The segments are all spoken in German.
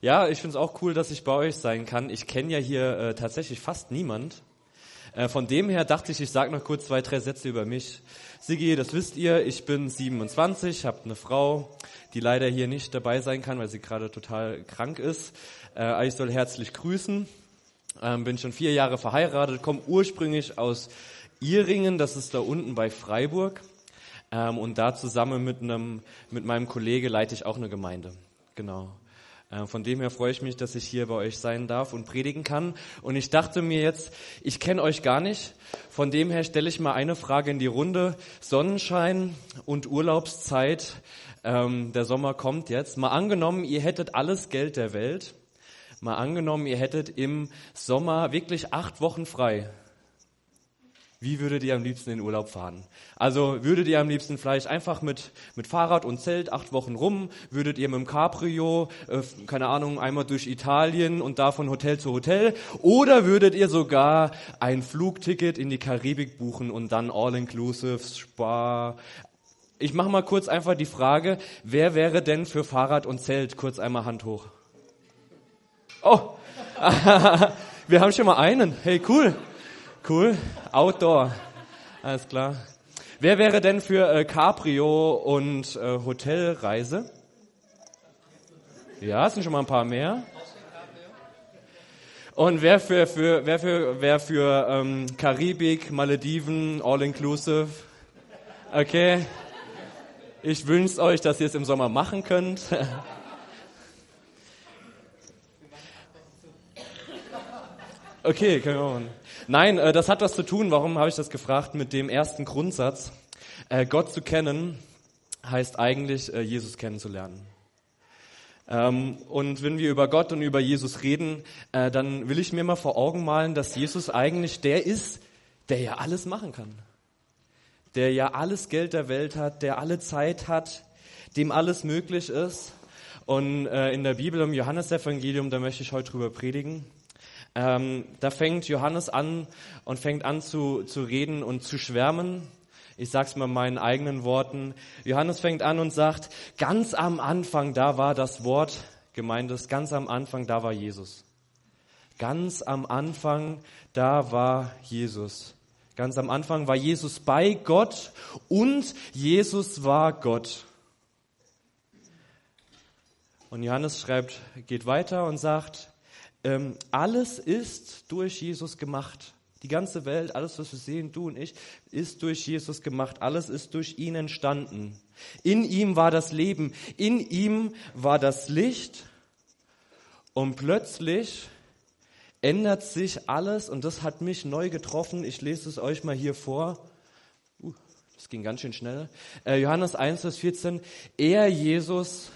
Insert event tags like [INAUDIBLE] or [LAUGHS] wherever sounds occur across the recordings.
Ja, ich finde es auch cool, dass ich bei euch sein kann. Ich kenne ja hier äh, tatsächlich fast niemand. Äh, von dem her dachte ich, ich sage noch kurz zwei, drei Sätze über mich. Sigi, das wisst ihr, ich bin 27, habe eine Frau, die leider hier nicht dabei sein kann, weil sie gerade total krank ist. Äh, ich soll herzlich grüßen. Ähm, bin schon vier Jahre verheiratet, komme ursprünglich aus Iringen, das ist da unten bei Freiburg. Ähm, und da zusammen mit, einem, mit meinem Kollege leite ich auch eine Gemeinde. Genau. Äh, von dem her freue ich mich, dass ich hier bei euch sein darf und predigen kann. Und ich dachte mir jetzt, ich kenne euch gar nicht. Von dem her stelle ich mal eine Frage in die Runde. Sonnenschein und Urlaubszeit, ähm, der Sommer kommt jetzt. Mal angenommen, ihr hättet alles Geld der Welt. Mal angenommen, ihr hättet im Sommer wirklich acht Wochen frei. Wie würdet ihr am liebsten in Urlaub fahren? Also würdet ihr am liebsten vielleicht einfach mit, mit Fahrrad und Zelt acht Wochen rum? Würdet ihr mit dem Cabrio, äh, keine Ahnung, einmal durch Italien und da von Hotel zu Hotel? Oder würdet ihr sogar ein Flugticket in die Karibik buchen und dann All-Inclusive, Spa? Ich mache mal kurz einfach die Frage, wer wäre denn für Fahrrad und Zelt? Kurz einmal Hand hoch. Oh, [LAUGHS] wir haben schon mal einen. Hey, cool. Cool. Outdoor. Alles klar. Wer wäre denn für äh, Cabrio und äh, Hotelreise? Ja, es sind schon mal ein paar mehr. Und wer für, für, wer für, wer für ähm, Karibik, Malediven, All-Inclusive? Okay. Ich wünsche euch, dass ihr es im Sommer machen könnt. [LAUGHS] Okay, können wir machen. Nein, äh, das hat was zu tun, warum habe ich das gefragt, mit dem ersten Grundsatz. Äh, Gott zu kennen heißt eigentlich, äh, Jesus kennenzulernen. Ähm, und wenn wir über Gott und über Jesus reden, dann will ich mir mal vor Augen malen, dass Jesus eigentlich der ist, der ja alles machen kann. Der ja alles Geld der Welt hat, der alle Zeit hat, dem alles möglich ist. Und in der Bibel im Johannesevangelium, da möchte ich heute drüber predigen. Ähm, da fängt Johannes an und fängt an zu, zu reden und zu schwärmen. Ich sag's mal meinen eigenen Worten. Johannes fängt an und sagt, ganz am Anfang, da war das Wort gemeint ganz am Anfang, da war Jesus. Ganz am Anfang, da war Jesus. Ganz am Anfang war Jesus bei Gott und Jesus war Gott. Und Johannes schreibt, geht weiter und sagt, ähm, alles ist durch Jesus gemacht. Die ganze Welt, alles, was wir sehen, du und ich, ist durch Jesus gemacht. Alles ist durch ihn entstanden. In ihm war das Leben. In ihm war das Licht. Und plötzlich ändert sich alles und das hat mich neu getroffen. Ich lese es euch mal hier vor. Uh, das ging ganz schön schnell. Äh, Johannes 1, Vers 14. Er, Jesus,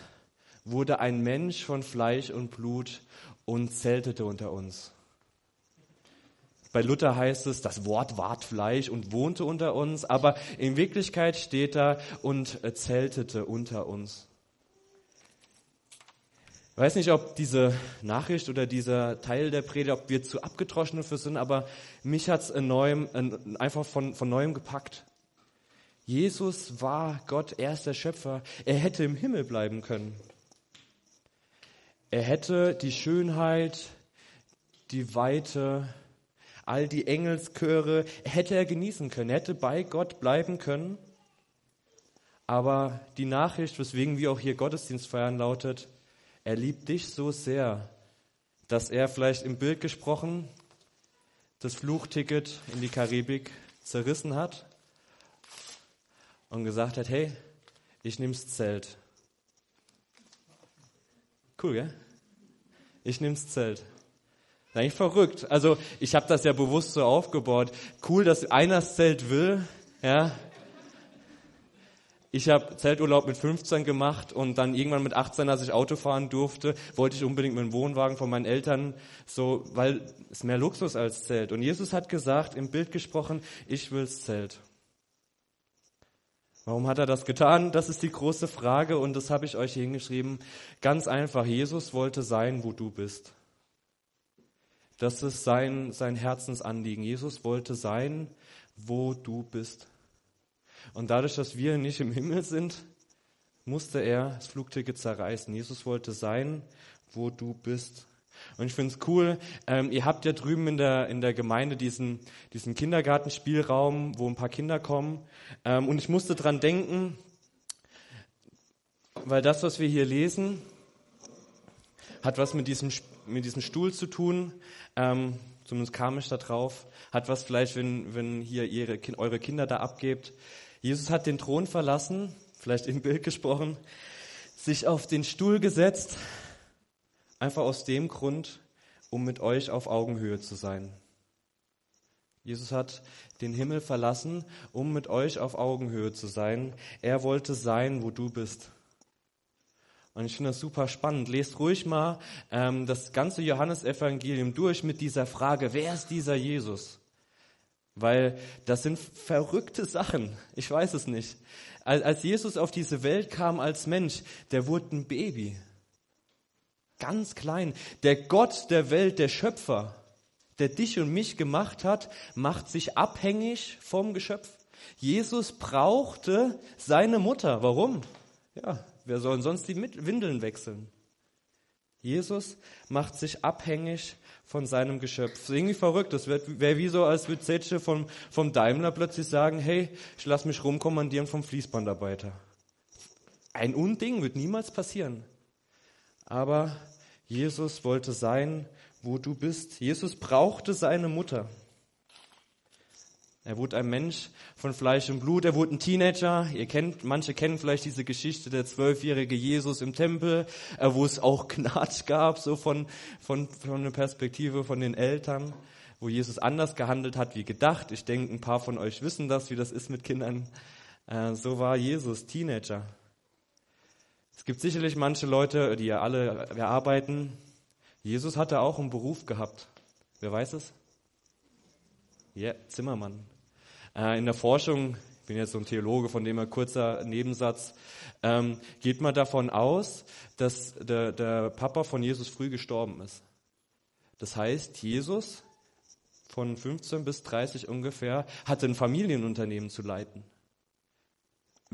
wurde ein Mensch von Fleisch und Blut und zeltete unter uns. Bei Luther heißt es, das Wort ward Fleisch und wohnte unter uns, aber in Wirklichkeit steht da und zeltete unter uns. Ich weiß nicht, ob diese Nachricht oder dieser Teil der Predigt, ob wir zu abgetroschen dafür sind, aber mich hat es einfach von, von neuem gepackt. Jesus war Gott, er ist der Schöpfer. Er hätte im Himmel bleiben können. Er hätte die Schönheit, die Weite, all die Engelschöre, hätte er genießen können, hätte bei Gott bleiben können. Aber die Nachricht, weswegen wir auch hier Gottesdienst feiern, lautet, er liebt dich so sehr, dass er vielleicht im Bild gesprochen das Fluchticket in die Karibik zerrissen hat und gesagt hat, hey, ich nehm's Zelt. Cool, gell? Ich nehm's Zelt. Das ist eigentlich verrückt. Also ich habe das ja bewusst so aufgebaut. Cool, dass einer das Zelt will. Ja. Ich habe Zelturlaub mit 15 gemacht und dann irgendwann mit 18, als ich Auto fahren durfte, wollte ich unbedingt mit dem Wohnwagen von meinen Eltern so, weil es mehr Luxus als Zelt. Und Jesus hat gesagt, im Bild gesprochen, ich will's Zelt. Warum hat er das getan? Das ist die große Frage und das habe ich euch hier hingeschrieben. Ganz einfach, Jesus wollte sein, wo du bist. Das ist sein, sein Herzensanliegen. Jesus wollte sein, wo du bist. Und dadurch, dass wir nicht im Himmel sind, musste er das Flugticket zerreißen. Jesus wollte sein, wo du bist. Und ich finde es cool, ähm, ihr habt ja drüben in der, in der Gemeinde diesen, diesen Kindergartenspielraum, wo ein paar Kinder kommen. Ähm, und ich musste dran denken, weil das, was wir hier lesen, hat was mit diesem, mit diesem Stuhl zu tun. Ähm, zumindest kam ich da drauf. Hat was vielleicht, wenn, wenn hier ihre, eure Kinder da abgebt. Jesus hat den Thron verlassen, vielleicht im Bild gesprochen, sich auf den Stuhl gesetzt, einfach aus dem Grund, um mit euch auf Augenhöhe zu sein. Jesus hat den Himmel verlassen, um mit euch auf Augenhöhe zu sein. Er wollte sein, wo du bist. Und ich finde das super spannend. Lest ruhig mal ähm, das ganze Johannesevangelium durch mit dieser Frage, wer ist dieser Jesus? Weil das sind verrückte Sachen. Ich weiß es nicht. Als Jesus auf diese Welt kam als Mensch, der wurde ein Baby. Ganz klein. Der Gott der Welt, der Schöpfer, der dich und mich gemacht hat, macht sich abhängig vom Geschöpf. Jesus brauchte seine Mutter. Warum? Ja, Wer soll sonst die Windeln wechseln? Jesus macht sich abhängig von seinem Geschöpf. Irgendwie verrückt. Das wäre wär wie so, als würde Zetsche vom, vom Daimler plötzlich sagen, hey, ich lasse mich rumkommandieren vom Fließbandarbeiter. Ein Unding wird niemals passieren. Aber Jesus wollte sein, wo du bist. Jesus brauchte seine Mutter. Er wurde ein Mensch von Fleisch und Blut. Er wurde ein Teenager. Ihr kennt, manche kennen vielleicht diese Geschichte der zwölfjährige Jesus im Tempel, äh, wo es auch [LAUGHS] Gnade gab, so von, von, von der Perspektive von den Eltern, wo Jesus anders gehandelt hat wie gedacht. Ich denke, ein paar von euch wissen das, wie das ist mit Kindern. Äh, so war Jesus, Teenager. Es gibt sicherlich manche Leute, die ja alle wir arbeiten. Jesus hatte auch einen Beruf gehabt. Wer weiß es? Ja, Zimmermann. Äh, in der Forschung, ich bin jetzt so ein Theologe, von dem her kurzer Nebensatz, ähm, geht man davon aus, dass der, der Papa von Jesus früh gestorben ist. Das heißt, Jesus von 15 bis 30 ungefähr hatte ein Familienunternehmen zu leiten.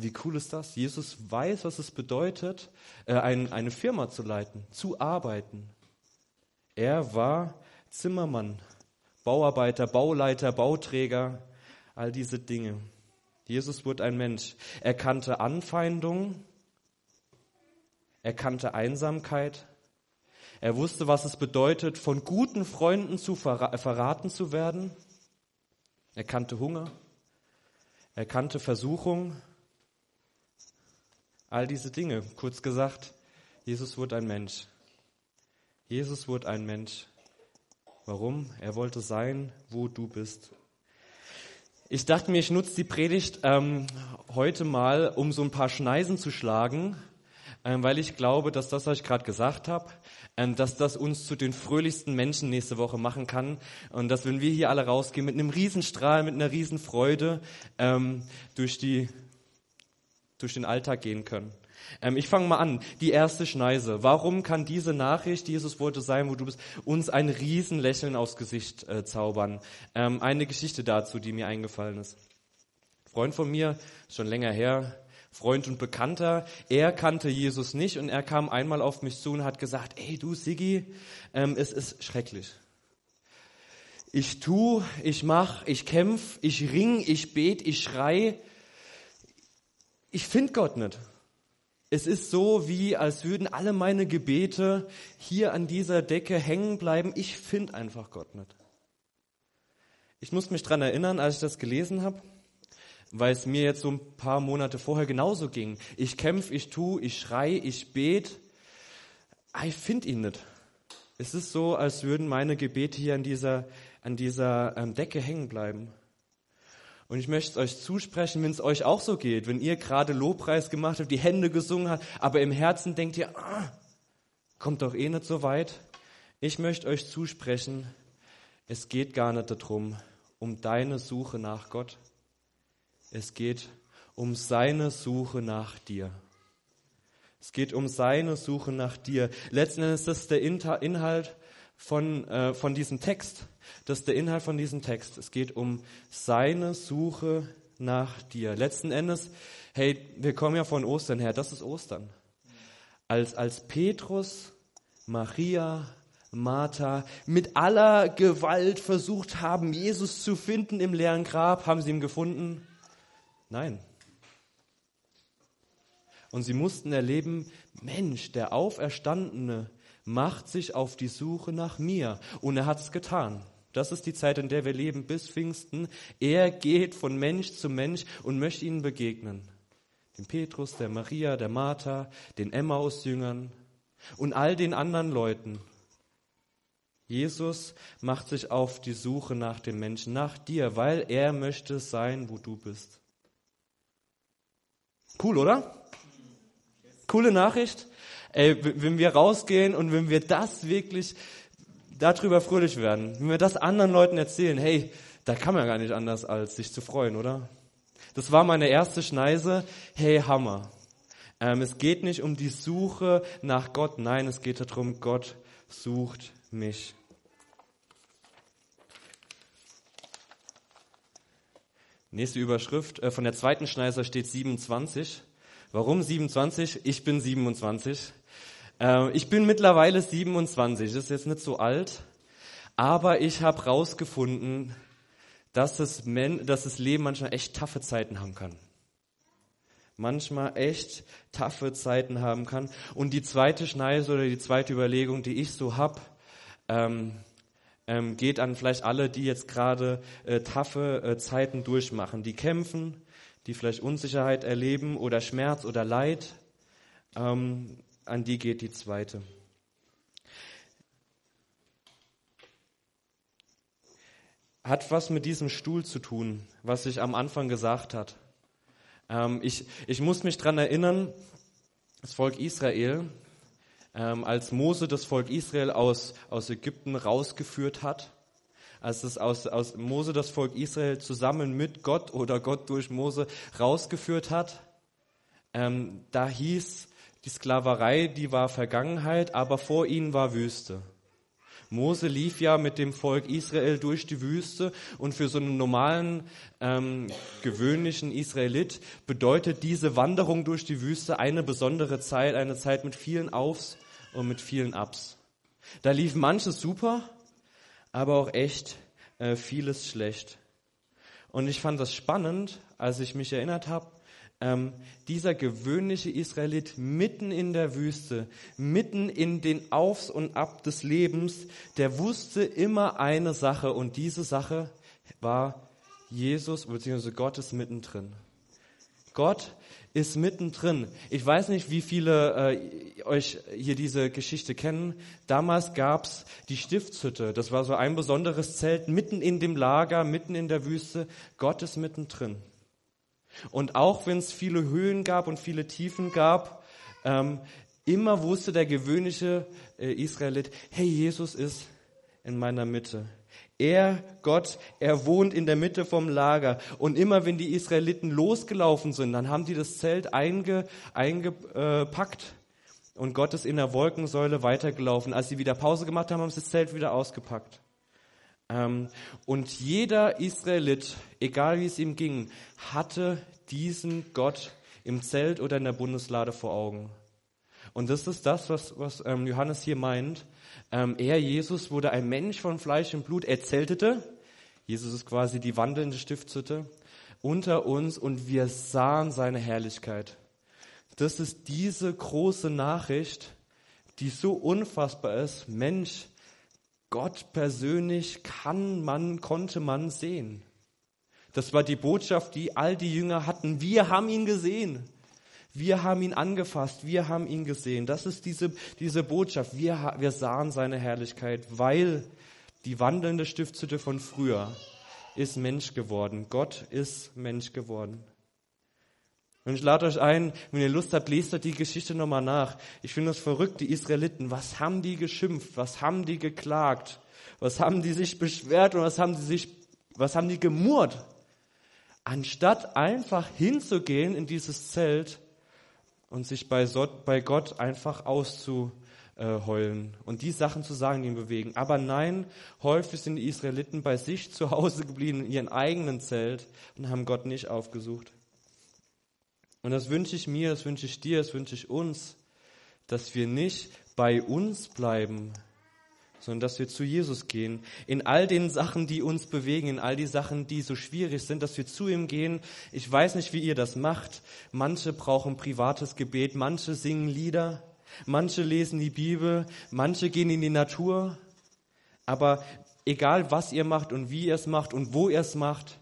Wie cool ist das? Jesus weiß, was es bedeutet, äh, eine Firma zu leiten, zu arbeiten. Er war Zimmermann, Bauarbeiter, Bauleiter, Bauträger all diese Dinge. Jesus wurde ein Mensch. Er kannte Anfeindung, er kannte Einsamkeit, er wusste, was es bedeutet, von guten Freunden zu verraten zu werden. Er kannte Hunger, er kannte Versuchung, all diese Dinge. Kurz gesagt, Jesus wurde ein Mensch. Jesus wurde ein Mensch. Warum? Er wollte sein, wo du bist. Ich dachte mir, ich nutze die Predigt ähm, heute mal, um so ein paar Schneisen zu schlagen, ähm, weil ich glaube, dass das, was ich gerade gesagt habe, ähm, dass das uns zu den fröhlichsten Menschen nächste Woche machen kann und dass, wenn wir hier alle rausgehen, mit einem Riesenstrahl, mit einer Riesenfreude ähm, durch, die, durch den Alltag gehen können. Ähm, ich fange mal an. Die erste Schneise. Warum kann diese Nachricht, Jesus wollte sein, wo du bist, uns ein Riesenlächeln aufs Gesicht äh, zaubern? Ähm, eine Geschichte dazu, die mir eingefallen ist. Freund von mir, schon länger her, Freund und Bekannter, er kannte Jesus nicht und er kam einmal auf mich zu und hat gesagt, ey du Siggi, ähm, es ist schrecklich. Ich tu, ich mach, ich kämpf, ich ring, ich bet, ich schrei. Ich find Gott nicht. Es ist so, wie als würden alle meine Gebete hier an dieser Decke hängen bleiben. Ich finde einfach Gott nicht. Ich muss mich dran erinnern, als ich das gelesen habe, weil es mir jetzt so ein paar Monate vorher genauso ging. Ich kämpfe, ich tu, ich schrei, ich bete. Ah, ich finde ihn nicht. Es ist so, als würden meine Gebete hier an dieser, an dieser ähm, Decke hängen bleiben. Und ich möchte euch zusprechen, wenn es euch auch so geht, wenn ihr gerade Lobpreis gemacht habt, die Hände gesungen habt, aber im Herzen denkt ihr, ah, kommt doch eh nicht so weit. Ich möchte euch zusprechen, es geht gar nicht darum, um deine Suche nach Gott. Es geht um seine Suche nach dir. Es geht um seine Suche nach dir. Letzten Endes ist das der Inhalt von, äh, von diesem Text. Das ist der Inhalt von diesem Text. Es geht um seine Suche nach dir. Letzten Endes, hey, wir kommen ja von Ostern her, das ist Ostern. Als, als Petrus Maria, Martha mit aller Gewalt versucht haben, Jesus zu finden im leeren Grab. Haben sie ihn gefunden? Nein. Und sie mussten erleben, Mensch, der Auferstandene macht sich auf die Suche nach mir. Und er hat es getan. Das ist die Zeit, in der wir leben, bis Pfingsten. Er geht von Mensch zu Mensch und möchte ihnen begegnen. Dem Petrus, der Maria, der Martha, den Emmaus-Jüngern und all den anderen Leuten. Jesus macht sich auf die Suche nach dem Menschen, nach dir, weil er möchte sein, wo du bist. Cool, oder? Coole Nachricht. Ey, wenn wir rausgehen und wenn wir das wirklich darüber fröhlich werden, wenn wir das anderen Leuten erzählen, hey, da kann man gar nicht anders, als sich zu freuen, oder? Das war meine erste Schneise. Hey, Hammer. Ähm, es geht nicht um die Suche nach Gott, nein, es geht darum, Gott sucht mich. Nächste Überschrift. Äh, von der zweiten Schneise steht 27. Warum 27? Ich bin 27. Äh, ich bin mittlerweile 27. Das ist jetzt nicht so alt. Aber ich habe rausgefunden, dass das, dass das Leben manchmal echt taffe Zeiten haben kann. Manchmal echt taffe Zeiten haben kann. Und die zweite Schneise oder die zweite Überlegung, die ich so hab, ähm, ähm, geht an vielleicht alle, die jetzt gerade äh, taffe äh, Zeiten durchmachen, die kämpfen, die vielleicht Unsicherheit erleben oder Schmerz oder Leid. Ähm, an die geht die zweite. Hat was mit diesem Stuhl zu tun, was ich am Anfang gesagt hat. Ähm, ich, ich muss mich dran erinnern, das Volk Israel, ähm, als Mose das Volk Israel aus, aus Ägypten rausgeführt hat, als es aus, aus Mose das Volk Israel zusammen mit Gott oder Gott durch Mose rausgeführt hat, ähm, da hieß, die Sklaverei, die war Vergangenheit, aber vor ihnen war Wüste. Mose lief ja mit dem Volk Israel durch die Wüste und für so einen normalen, ähm, gewöhnlichen Israelit bedeutet diese Wanderung durch die Wüste eine besondere Zeit, eine Zeit mit vielen Aufs und mit vielen Ups. Da lief manches super, aber auch echt äh, vieles schlecht. Und ich fand das spannend, als ich mich erinnert habe, ähm, dieser gewöhnliche Israelit mitten in der Wüste, mitten in den Aufs und Ab des Lebens, der wusste immer eine Sache und diese Sache war Jesus bzw. Gott ist mittendrin. Gott ist mittendrin. Ich weiß nicht, wie viele äh, euch hier diese Geschichte kennen. Damals gab's die Stiftshütte. Das war so ein besonderes Zelt mitten in dem Lager, mitten in der Wüste. Gott ist mittendrin. Und auch wenn es viele Höhen gab und viele Tiefen gab, ähm, immer wusste der gewöhnliche äh, Israelit, hey, Jesus ist in meiner Mitte. Er, Gott, er wohnt in der Mitte vom Lager. Und immer wenn die Israeliten losgelaufen sind, dann haben die das Zelt einge, eingepackt und Gott ist in der Wolkensäule weitergelaufen. Als sie wieder Pause gemacht haben, haben sie das Zelt wieder ausgepackt. Ähm, und jeder Israelit, egal wie es ihm ging, hatte diesen Gott im Zelt oder in der Bundeslade vor Augen. Und das ist das, was, was ähm, Johannes hier meint. Ähm, er, Jesus, wurde ein Mensch von Fleisch und Blut. Er zeltete. Jesus ist quasi die wandelnde Stiftshütte unter uns und wir sahen seine Herrlichkeit. Das ist diese große Nachricht, die so unfassbar ist. Mensch, Gott persönlich kann man, konnte man sehen. Das war die Botschaft, die all die Jünger hatten. Wir haben ihn gesehen. Wir haben ihn angefasst, wir haben ihn gesehen. Das ist diese, diese Botschaft. Wir, wir sahen seine Herrlichkeit, weil die wandelnde Stiftshütte von früher ist Mensch geworden. Gott ist Mensch geworden. Und ich lade euch ein, wenn ihr Lust habt, lest euch die Geschichte nochmal nach. Ich finde das verrückt, die Israeliten. Was haben die geschimpft? Was haben die geklagt? Was haben die sich beschwert und was haben die sich, was haben die gemurrt? Anstatt einfach hinzugehen in dieses Zelt und sich bei, Gott einfach auszuheulen und die Sachen zu sagen, die ihn bewegen. Aber nein, häufig sind die Israeliten bei sich zu Hause geblieben, in ihrem eigenen Zelt und haben Gott nicht aufgesucht. Und das wünsche ich mir, das wünsche ich dir, das wünsche ich uns, dass wir nicht bei uns bleiben, sondern dass wir zu Jesus gehen. In all den Sachen, die uns bewegen, in all die Sachen, die so schwierig sind, dass wir zu ihm gehen. Ich weiß nicht, wie ihr das macht. Manche brauchen privates Gebet, manche singen Lieder, manche lesen die Bibel, manche gehen in die Natur. Aber egal, was ihr macht und wie ihr es macht und wo ihr es macht,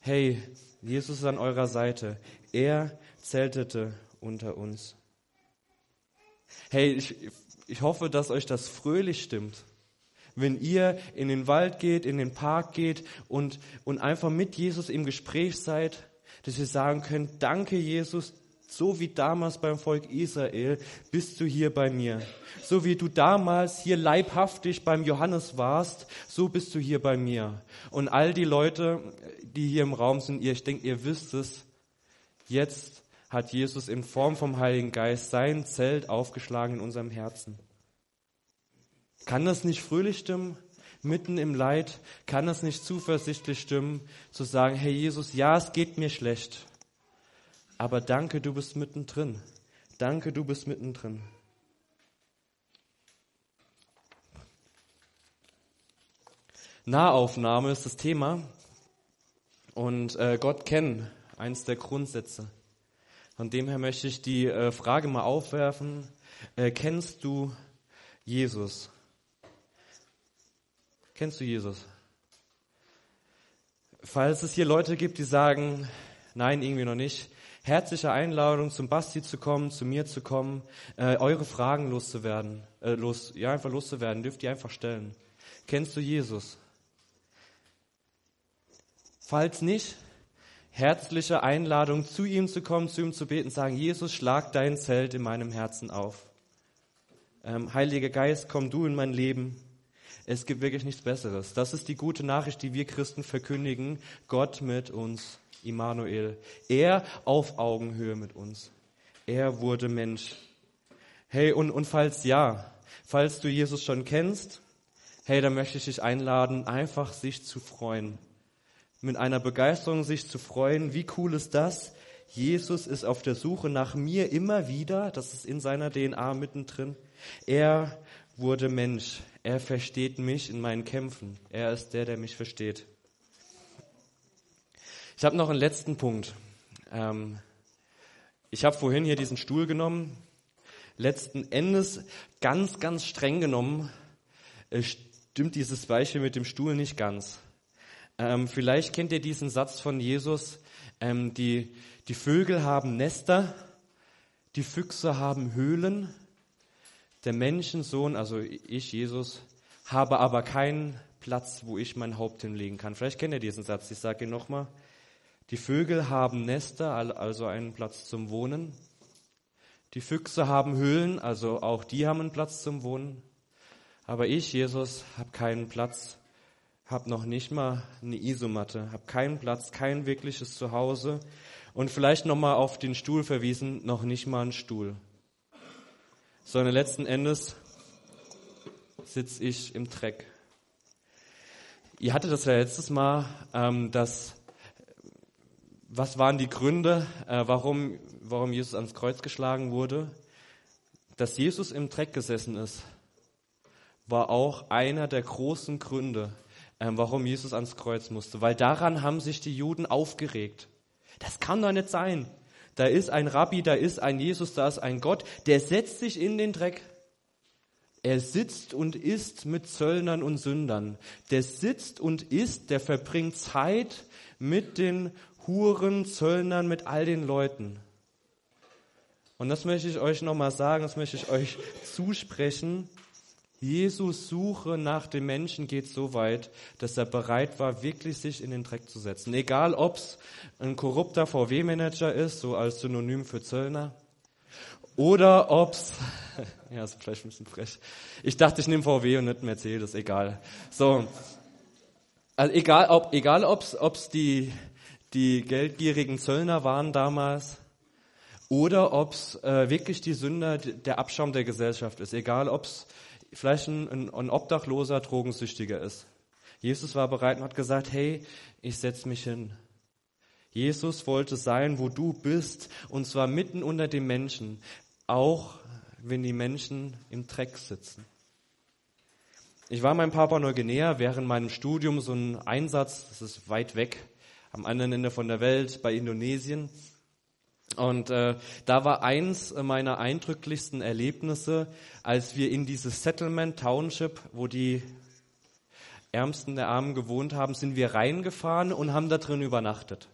hey, Jesus ist an eurer Seite. Er zeltete unter uns. Hey, ich, ich hoffe, dass euch das fröhlich stimmt wenn ihr in den Wald geht, in den Park geht und, und einfach mit Jesus im Gespräch seid, dass ihr sagen könnt, danke Jesus, so wie damals beim Volk Israel bist du hier bei mir. So wie du damals hier leibhaftig beim Johannes warst, so bist du hier bei mir. Und all die Leute, die hier im Raum sind, ihr, ich denke, ihr wisst es, jetzt hat Jesus in Form vom Heiligen Geist sein Zelt aufgeschlagen in unserem Herzen. Kann das nicht fröhlich stimmen? Mitten im Leid kann das nicht zuversichtlich stimmen, zu sagen, hey Jesus, ja, es geht mir schlecht, aber danke, du bist mittendrin. Danke, du bist mittendrin. Nahaufnahme ist das Thema und äh, Gott kennen, eins der Grundsätze. Von dem her möchte ich die äh, Frage mal aufwerfen, äh, kennst du Jesus? Kennst du Jesus? Falls es hier Leute gibt, die sagen, nein, irgendwie noch nicht, herzliche Einladung, zum Basti zu kommen, zu mir zu kommen, äh, eure Fragen loszuwerden, äh, los, ja, einfach loszuwerden, dürft ihr einfach stellen. Kennst du Jesus? Falls nicht, herzliche Einladung, zu ihm zu kommen, zu ihm zu beten, sagen, Jesus, schlag dein Zelt in meinem Herzen auf. Ähm, Heiliger Geist, komm du in mein Leben. Es gibt wirklich nichts Besseres. Das ist die gute Nachricht, die wir Christen verkündigen. Gott mit uns, Immanuel. Er auf Augenhöhe mit uns. Er wurde Mensch. Hey, und, und falls ja, falls du Jesus schon kennst, hey, dann möchte ich dich einladen, einfach sich zu freuen. Mit einer Begeisterung sich zu freuen. Wie cool ist das? Jesus ist auf der Suche nach mir immer wieder. Das ist in seiner DNA mittendrin. Er wurde Mensch. Er versteht mich in meinen Kämpfen. Er ist der, der mich versteht. Ich habe noch einen letzten Punkt. Ähm, ich habe vorhin hier diesen Stuhl genommen. Letzten Endes, ganz, ganz streng genommen, äh, stimmt dieses Beispiel mit dem Stuhl nicht ganz. Ähm, vielleicht kennt ihr diesen Satz von Jesus, ähm, die, die Vögel haben Nester, die Füchse haben Höhlen, der Menschensohn, also ich, Jesus, habe aber keinen Platz, wo ich mein Haupt hinlegen kann. Vielleicht kennt ihr diesen Satz, ich sage ihn nochmal. Die Vögel haben Nester, also einen Platz zum Wohnen. Die Füchse haben Höhlen, also auch die haben einen Platz zum Wohnen. Aber ich, Jesus, habe keinen Platz, habe noch nicht mal eine Isomatte, habe keinen Platz, kein wirkliches Zuhause und vielleicht nochmal auf den Stuhl verwiesen, noch nicht mal einen Stuhl sondern letzten Endes sitze ich im Dreck. Ihr hattet das ja letztes Mal, ähm, dass, was waren die Gründe, äh, warum, warum Jesus ans Kreuz geschlagen wurde? Dass Jesus im Dreck gesessen ist, war auch einer der großen Gründe, warum Jesus ans Kreuz musste. Weil daran haben sich die Juden aufgeregt. Das kann doch nicht sein. Da ist ein Rabbi, da ist ein Jesus, da ist ein Gott, der setzt sich in den Dreck. Er sitzt und isst mit Zöllnern und Sündern. Der sitzt und isst, der verbringt Zeit mit den Huren, Zöllnern, mit all den Leuten. Und das möchte ich euch nochmal sagen, das möchte ich euch zusprechen. Jesus Suche nach dem Menschen geht so weit, dass er bereit war, wirklich sich in den Dreck zu setzen. Egal, ob es ein korrupter VW-Manager ist, so als Synonym für Zöllner, oder ob's, [LAUGHS] ja, ist vielleicht ein bisschen frech. Ich dachte, ich nehme VW und nicht Mercedes, egal. So, also egal, ob egal, ob's ob's die die geldgierigen Zöllner waren damals oder ob's äh, wirklich die Sünder, der Abschaum der Gesellschaft ist. Egal, ob's vielleicht ein, ein obdachloser Drogensüchtiger ist. Jesus war bereit und hat gesagt, hey, ich setze mich hin. Jesus wollte sein, wo du bist, und zwar mitten unter den Menschen. Auch wenn die Menschen im Dreck sitzen. Ich war in Papua Neuguinea während meinem Studium so ein Einsatz, das ist weit weg, am anderen Ende von der Welt, bei Indonesien. Und äh, da war eins meiner eindrücklichsten Erlebnisse, als wir in dieses Settlement Township, wo die Ärmsten der Armen gewohnt haben, sind wir reingefahren und haben da drin übernachtet.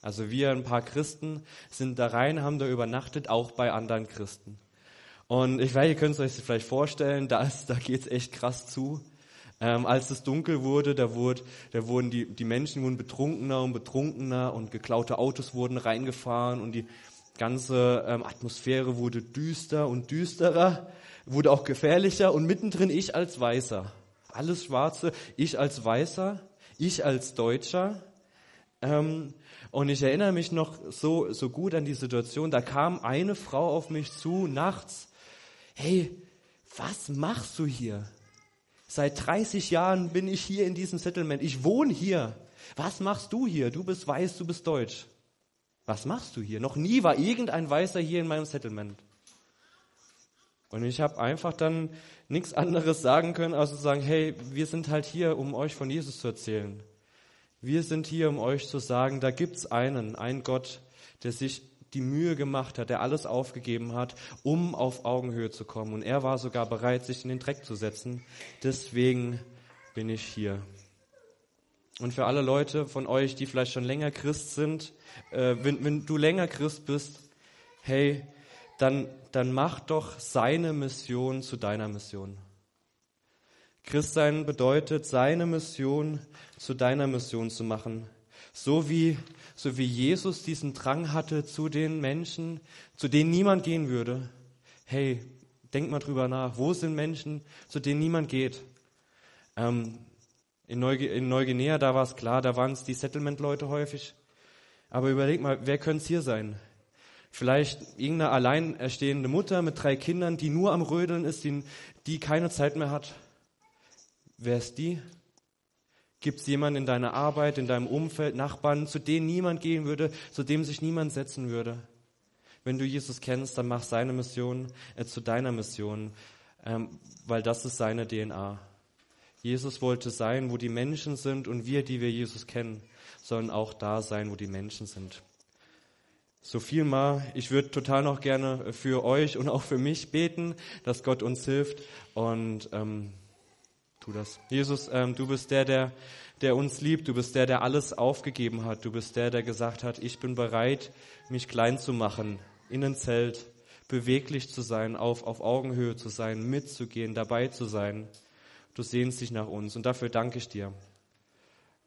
Also wir, ein paar Christen, sind da rein, haben da übernachtet, auch bei anderen Christen. Und ich weiß, ihr könnt es euch vielleicht vorstellen, da, ist, da geht's echt krass zu. Ähm, als es dunkel wurde, da, wurde, da wurden die, die Menschen wurden betrunkener und betrunkener und geklaute Autos wurden reingefahren und die ganze ähm, Atmosphäre wurde düster und düsterer, wurde auch gefährlicher und mittendrin ich als Weißer. Alles Schwarze, ich als Weißer, ich als Deutscher. Ähm, und ich erinnere mich noch so, so gut an die Situation, da kam eine Frau auf mich zu nachts hey, was machst du hier? Seit 30 Jahren bin ich hier in diesem Settlement. Ich wohne hier. Was machst du hier? Du bist weiß, du bist deutsch. Was machst du hier? Noch nie war irgendein Weißer hier in meinem Settlement. Und ich habe einfach dann nichts anderes sagen können, als zu sagen, hey, wir sind halt hier, um euch von Jesus zu erzählen. Wir sind hier, um euch zu sagen, da gibt's einen, einen Gott, der sich die Mühe gemacht hat, der alles aufgegeben hat, um auf Augenhöhe zu kommen. Und er war sogar bereit, sich in den Dreck zu setzen. Deswegen bin ich hier. Und für alle Leute von euch, die vielleicht schon länger Christ sind, äh, wenn, wenn du länger Christ bist, hey, dann, dann mach doch seine Mission zu deiner Mission. Christsein bedeutet, seine Mission zu deiner Mission zu machen. So wie so wie Jesus diesen Drang hatte zu den Menschen, zu denen niemand gehen würde. Hey, denk mal drüber nach. Wo sind Menschen, zu denen niemand geht? Ähm, in, Neuge in Neuguinea, da war es klar, da waren es die Settlement-Leute häufig. Aber überleg mal, wer könnte es hier sein? Vielleicht irgendeine alleinerstehende Mutter mit drei Kindern, die nur am Rödeln ist, die, die keine Zeit mehr hat. Wer ist die? Gibt es jemanden in deiner Arbeit, in deinem Umfeld, Nachbarn, zu denen niemand gehen würde, zu dem sich niemand setzen würde? Wenn du Jesus kennst, dann mach seine Mission äh, zu deiner Mission, ähm, weil das ist seine DNA. Jesus wollte sein, wo die Menschen sind und wir, die wir Jesus kennen, sollen auch da sein, wo die Menschen sind. So viel mal, ich würde total noch gerne für euch und auch für mich beten, dass Gott uns hilft und ähm, tu das. Jesus, ähm, du bist der, der, der uns liebt. Du bist der, der alles aufgegeben hat. Du bist der, der gesagt hat, ich bin bereit, mich klein zu machen, in ein Zelt, beweglich zu sein, auf, auf Augenhöhe zu sein, mitzugehen, dabei zu sein. Du sehnst dich nach uns und dafür danke ich dir.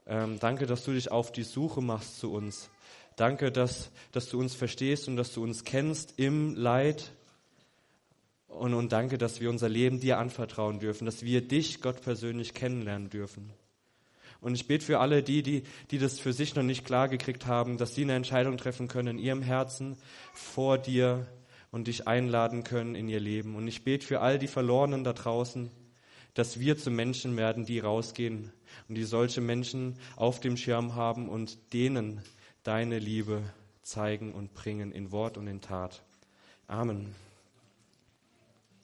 Ähm, danke, dass du dich auf die Suche machst zu uns. Danke, dass, dass du uns verstehst und dass du uns kennst im Leid, und, und danke, dass wir unser Leben dir anvertrauen dürfen, dass wir dich, Gott persönlich, kennenlernen dürfen. Und ich bete für alle die, die, die das für sich noch nicht klar gekriegt haben, dass sie eine Entscheidung treffen können in ihrem Herzen vor dir und dich einladen können in ihr Leben. Und ich bete für all die Verlorenen da draußen, dass wir zu Menschen werden, die rausgehen und die solche Menschen auf dem Schirm haben und denen deine Liebe zeigen und bringen in Wort und in Tat. Amen.